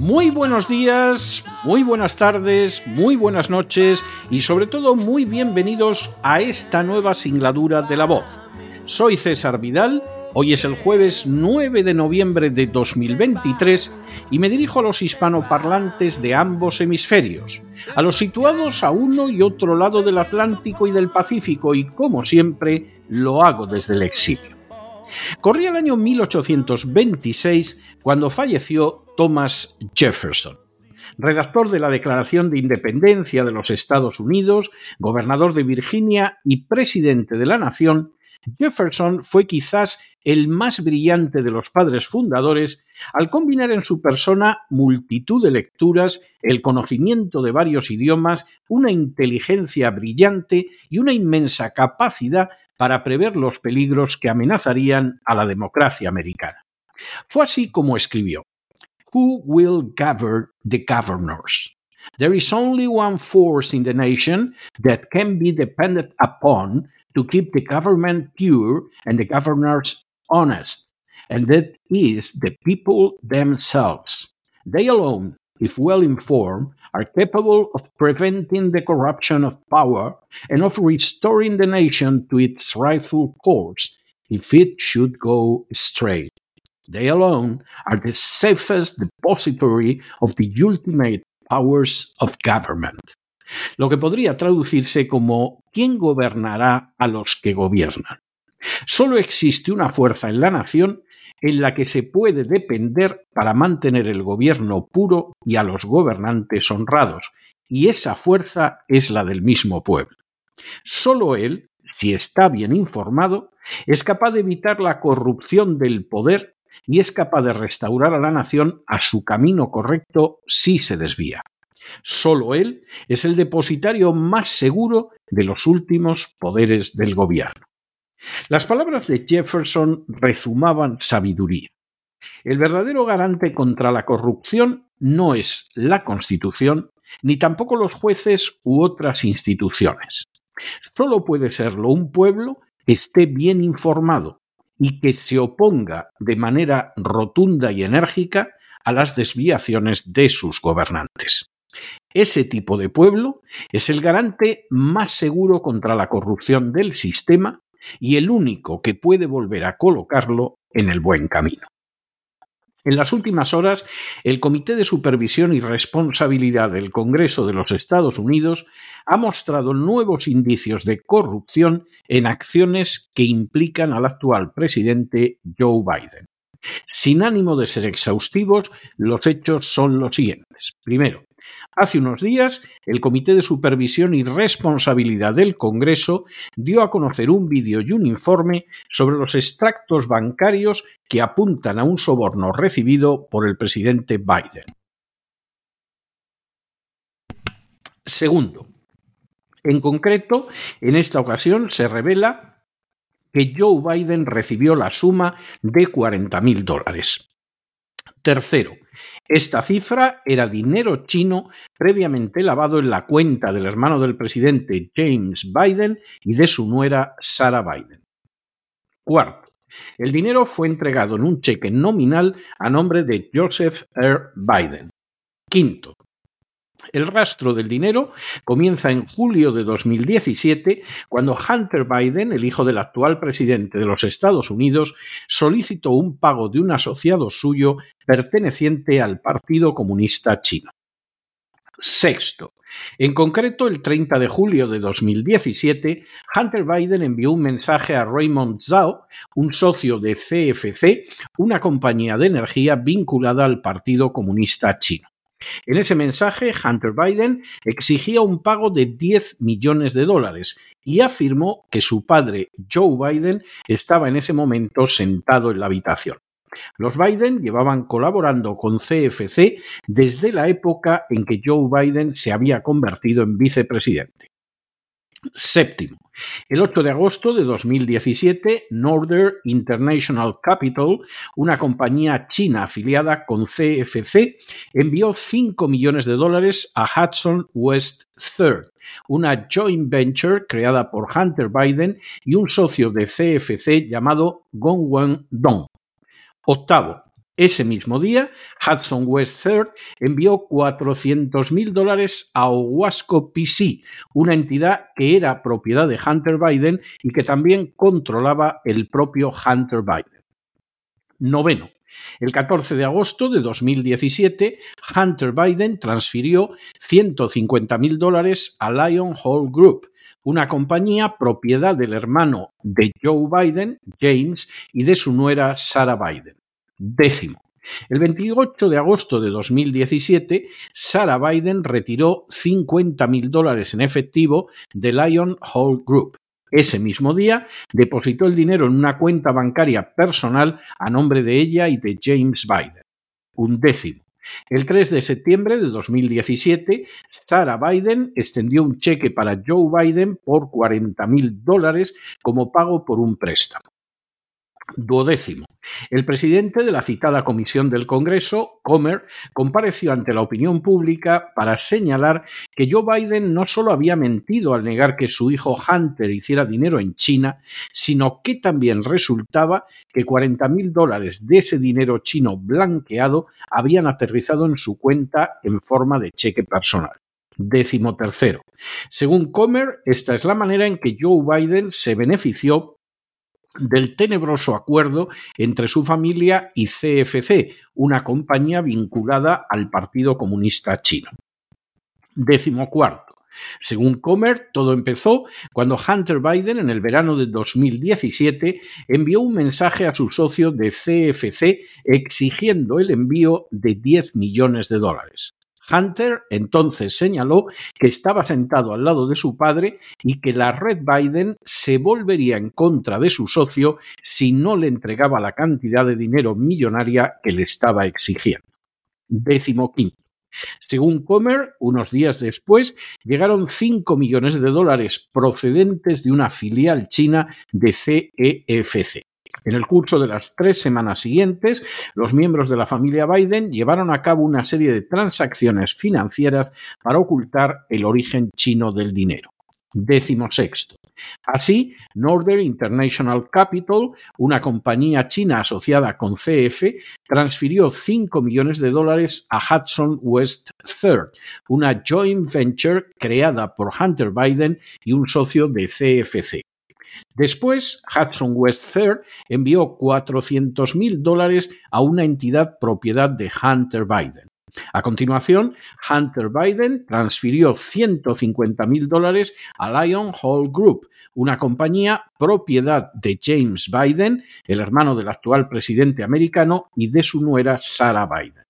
Muy buenos días, muy buenas tardes, muy buenas noches y sobre todo muy bienvenidos a esta nueva singladura de la voz. Soy César Vidal, hoy es el jueves 9 de noviembre de 2023 y me dirijo a los hispanoparlantes de ambos hemisferios, a los situados a uno y otro lado del Atlántico y del Pacífico y como siempre lo hago desde el exilio. Corría el año 1826 cuando falleció Thomas Jefferson, redactor de la Declaración de Independencia de los Estados Unidos, gobernador de Virginia y presidente de la nación, Jefferson fue quizás el más brillante de los padres fundadores al combinar en su persona multitud de lecturas, el conocimiento de varios idiomas, una inteligencia brillante y una inmensa capacidad para prever los peligros que amenazarían a la democracia americana. Fue así como escribió Who will govern the governors? There is only one force in the nation that can be depended upon to keep the government pure and the governors honest, and that is the people themselves. They alone, if well informed, are capable of preventing the corruption of power and of restoring the nation to its rightful course if it should go astray. They alone are the safest depository of the ultimate powers of government. Lo que podría traducirse como ¿quién gobernará a los que gobiernan? Solo existe una fuerza en la nación en la que se puede depender para mantener el gobierno puro y a los gobernantes honrados, y esa fuerza es la del mismo pueblo. Solo él, si está bien informado, es capaz de evitar la corrupción del poder y es capaz de restaurar a la nación a su camino correcto si se desvía. Solo él es el depositario más seguro de los últimos poderes del gobierno. Las palabras de Jefferson rezumaban sabiduría. El verdadero garante contra la corrupción no es la Constitución, ni tampoco los jueces u otras instituciones. Solo puede serlo un pueblo que esté bien informado y que se oponga de manera rotunda y enérgica a las desviaciones de sus gobernantes. Ese tipo de pueblo es el garante más seguro contra la corrupción del sistema y el único que puede volver a colocarlo en el buen camino. En las últimas horas, el Comité de Supervisión y Responsabilidad del Congreso de los Estados Unidos ha mostrado nuevos indicios de corrupción en acciones que implican al actual presidente Joe Biden. Sin ánimo de ser exhaustivos, los hechos son los siguientes. Primero, Hace unos días, el Comité de Supervisión y Responsabilidad del Congreso dio a conocer un vídeo y un informe sobre los extractos bancarios que apuntan a un soborno recibido por el presidente Biden. Segundo, en concreto, en esta ocasión se revela que Joe Biden recibió la suma de 40.000 dólares. Tercero, esta cifra era dinero chino previamente lavado en la cuenta del hermano del presidente James Biden y de su nuera Sarah Biden. Cuarto, el dinero fue entregado en un cheque nominal a nombre de Joseph R. Biden. Quinto, el rastro del dinero comienza en julio de 2017, cuando Hunter Biden, el hijo del actual presidente de los Estados Unidos, solicitó un pago de un asociado suyo perteneciente al Partido Comunista Chino. Sexto. En concreto, el 30 de julio de 2017, Hunter Biden envió un mensaje a Raymond Zhao, un socio de CFC, una compañía de energía vinculada al Partido Comunista Chino. En ese mensaje, Hunter Biden exigía un pago de 10 millones de dólares y afirmó que su padre, Joe Biden, estaba en ese momento sentado en la habitación. Los Biden llevaban colaborando con CFC desde la época en que Joe Biden se había convertido en vicepresidente. Séptimo. El 8 de agosto de 2017, Northern International Capital, una compañía china afiliada con CFC, envió 5 millones de dólares a Hudson West Third, una joint venture creada por Hunter Biden y un socio de CFC llamado Gongwen Dong. Octavo, ese mismo día, Hudson West Third envió 400.000 dólares a Owasco PC, una entidad que era propiedad de Hunter Biden y que también controlaba el propio Hunter Biden. Noveno. El 14 de agosto de 2017, Hunter Biden transfirió 150.000 dólares a Lion Hall Group, una compañía propiedad del hermano de Joe Biden, James, y de su nuera Sarah Biden. Décimo. El 28 de agosto de 2017, Sarah Biden retiró 50.000 dólares en efectivo de Lion Hall Group. Ese mismo día, depositó el dinero en una cuenta bancaria personal a nombre de ella y de James Biden. Un décimo. El 3 de septiembre de 2017, Sarah Biden extendió un cheque para Joe Biden por 40.000 dólares como pago por un préstamo. Duodécimo. El presidente de la citada comisión del Congreso, Comer, compareció ante la opinión pública para señalar que Joe Biden no solo había mentido al negar que su hijo Hunter hiciera dinero en China, sino que también resultaba que 40.000 dólares de ese dinero chino blanqueado habían aterrizado en su cuenta en forma de cheque personal. Décimo tercero. Según Comer, esta es la manera en que Joe Biden se benefició del tenebroso acuerdo entre su familia y CFC, una compañía vinculada al Partido Comunista Chino. Décimo cuarto. Según Comer, todo empezó cuando Hunter Biden, en el verano de 2017, envió un mensaje a su socio de CFC exigiendo el envío de 10 millones de dólares. Hunter entonces señaló que estaba sentado al lado de su padre y que la red Biden se volvería en contra de su socio si no le entregaba la cantidad de dinero millonaria que le estaba exigiendo. Décimo quinto. Según Comer, unos días después llegaron 5 millones de dólares procedentes de una filial china de CEFC. En el curso de las tres semanas siguientes, los miembros de la familia Biden llevaron a cabo una serie de transacciones financieras para ocultar el origen chino del dinero. Décimo sexto. Así, Northern International Capital, una compañía china asociada con CF, transfirió 5 millones de dólares a Hudson West Third, una joint venture creada por Hunter Biden y un socio de CFC. Después, Hudson West Third envió 400.000 dólares a una entidad propiedad de Hunter Biden. A continuación, Hunter Biden transfirió 150.000 dólares a Lion Hall Group, una compañía propiedad de James Biden, el hermano del actual presidente americano, y de su nuera Sarah Biden.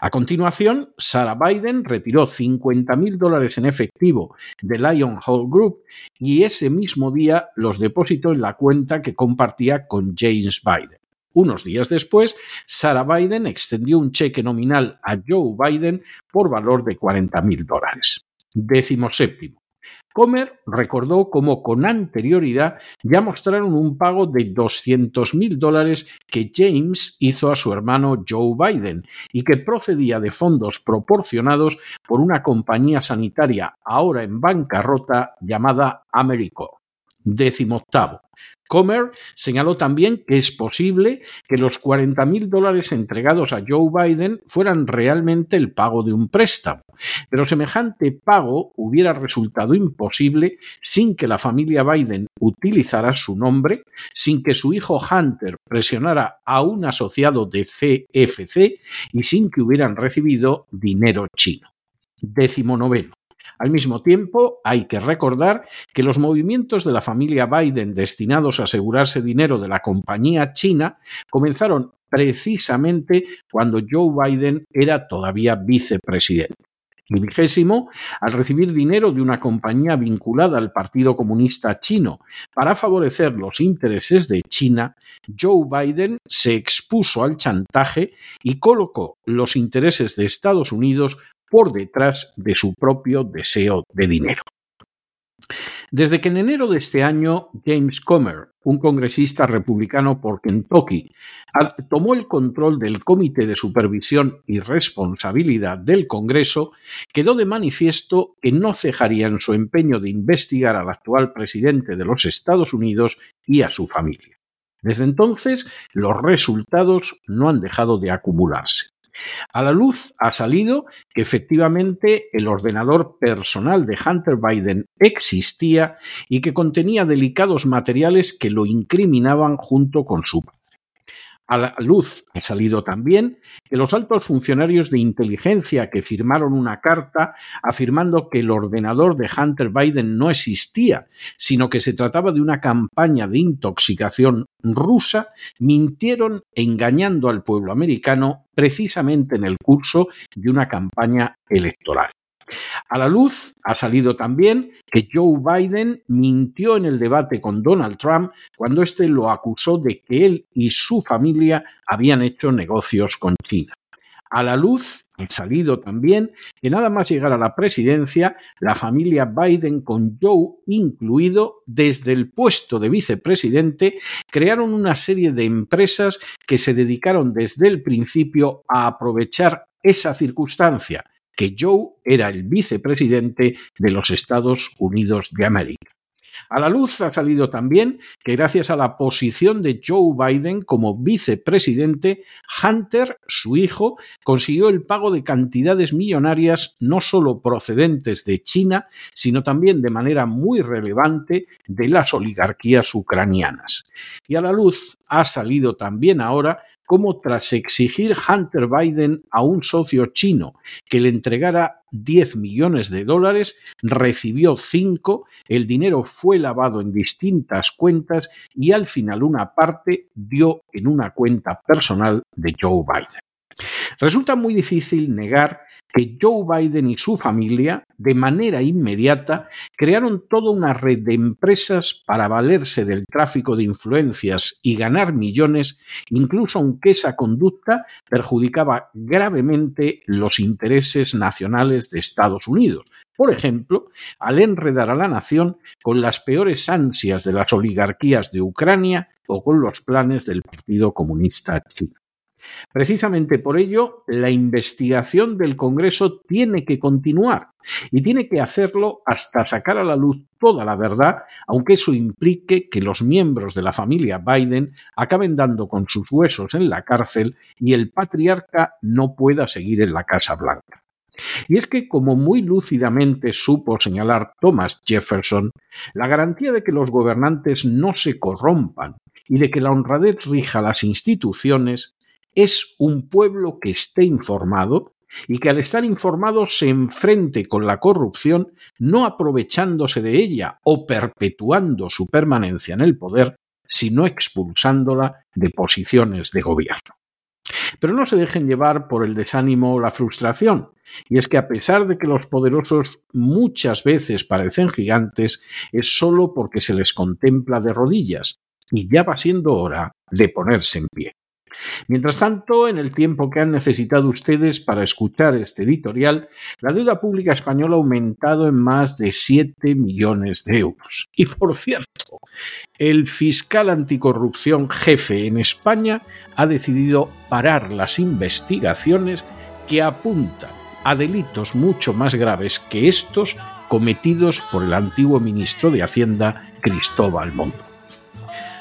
A continuación, Sarah Biden retiró 50.000 dólares en efectivo de Lion Hall Group y ese mismo día los depositó en la cuenta que compartía con James Biden. Unos días después, Sarah Biden extendió un cheque nominal a Joe Biden por valor de 40.000 dólares. Décimo séptimo. Comer recordó cómo con anterioridad ya mostraron un pago de 200.000 dólares que James hizo a su hermano Joe Biden y que procedía de fondos proporcionados por una compañía sanitaria ahora en bancarrota llamada Americo. Décimo octavo. Comer señaló también que es posible que los 40.000 dólares entregados a Joe Biden fueran realmente el pago de un préstamo, pero semejante pago hubiera resultado imposible sin que la familia Biden utilizara su nombre, sin que su hijo Hunter presionara a un asociado de CFC y sin que hubieran recibido dinero chino. decimonoveno. Al mismo tiempo, hay que recordar que los movimientos de la familia Biden destinados a asegurarse dinero de la compañía china comenzaron precisamente cuando Joe Biden era todavía vicepresidente. Y vigésimo, al recibir dinero de una compañía vinculada al Partido Comunista Chino para favorecer los intereses de China, Joe Biden se expuso al chantaje y colocó los intereses de Estados Unidos por detrás de su propio deseo de dinero. Desde que en enero de este año James Comer, un congresista republicano por Kentucky, tomó el control del Comité de Supervisión y Responsabilidad del Congreso, quedó de manifiesto que no cejaría en su empeño de investigar al actual presidente de los Estados Unidos y a su familia. Desde entonces, los resultados no han dejado de acumularse. A la luz ha salido que efectivamente el ordenador personal de Hunter Biden existía y que contenía delicados materiales que lo incriminaban junto con su a la luz ha salido también que los altos funcionarios de inteligencia que firmaron una carta afirmando que el ordenador de Hunter Biden no existía, sino que se trataba de una campaña de intoxicación rusa, mintieron engañando al pueblo americano precisamente en el curso de una campaña electoral. A la luz ha salido también que Joe Biden mintió en el debate con Donald Trump cuando éste lo acusó de que él y su familia habían hecho negocios con China. A la luz ha salido también que nada más llegar a la presidencia, la familia Biden, con Joe incluido, desde el puesto de vicepresidente, crearon una serie de empresas que se dedicaron desde el principio a aprovechar esa circunstancia que Joe era el vicepresidente de los Estados Unidos de América. A la luz ha salido también que gracias a la posición de Joe Biden como vicepresidente, Hunter, su hijo, consiguió el pago de cantidades millonarias no solo procedentes de China, sino también de manera muy relevante de las oligarquías ucranianas. Y a la luz ha salido también ahora cómo tras exigir Hunter Biden a un socio chino que le entregara 10 millones de dólares, recibió 5, el dinero fue lavado en distintas cuentas y al final una parte dio en una cuenta personal de Joe Biden. Resulta muy difícil negar que Joe Biden y su familia, de manera inmediata, crearon toda una red de empresas para valerse del tráfico de influencias y ganar millones, incluso aunque esa conducta perjudicaba gravemente los intereses nacionales de Estados Unidos. Por ejemplo, al enredar a la nación con las peores ansias de las oligarquías de Ucrania o con los planes del Partido Comunista Chino. Precisamente por ello, la investigación del Congreso tiene que continuar y tiene que hacerlo hasta sacar a la luz toda la verdad, aunque eso implique que los miembros de la familia Biden acaben dando con sus huesos en la cárcel y el patriarca no pueda seguir en la Casa Blanca. Y es que, como muy lúcidamente supo señalar Thomas Jefferson, la garantía de que los gobernantes no se corrompan y de que la honradez rija las instituciones es un pueblo que esté informado y que al estar informado se enfrente con la corrupción, no aprovechándose de ella o perpetuando su permanencia en el poder, sino expulsándola de posiciones de gobierno. Pero no se dejen llevar por el desánimo o la frustración, y es que a pesar de que los poderosos muchas veces parecen gigantes, es solo porque se les contempla de rodillas, y ya va siendo hora de ponerse en pie. Mientras tanto, en el tiempo que han necesitado ustedes para escuchar este editorial, la deuda pública española ha aumentado en más de 7 millones de euros. Y por cierto, el fiscal anticorrupción jefe en España ha decidido parar las investigaciones que apuntan a delitos mucho más graves que estos cometidos por el antiguo ministro de Hacienda Cristóbal Montt.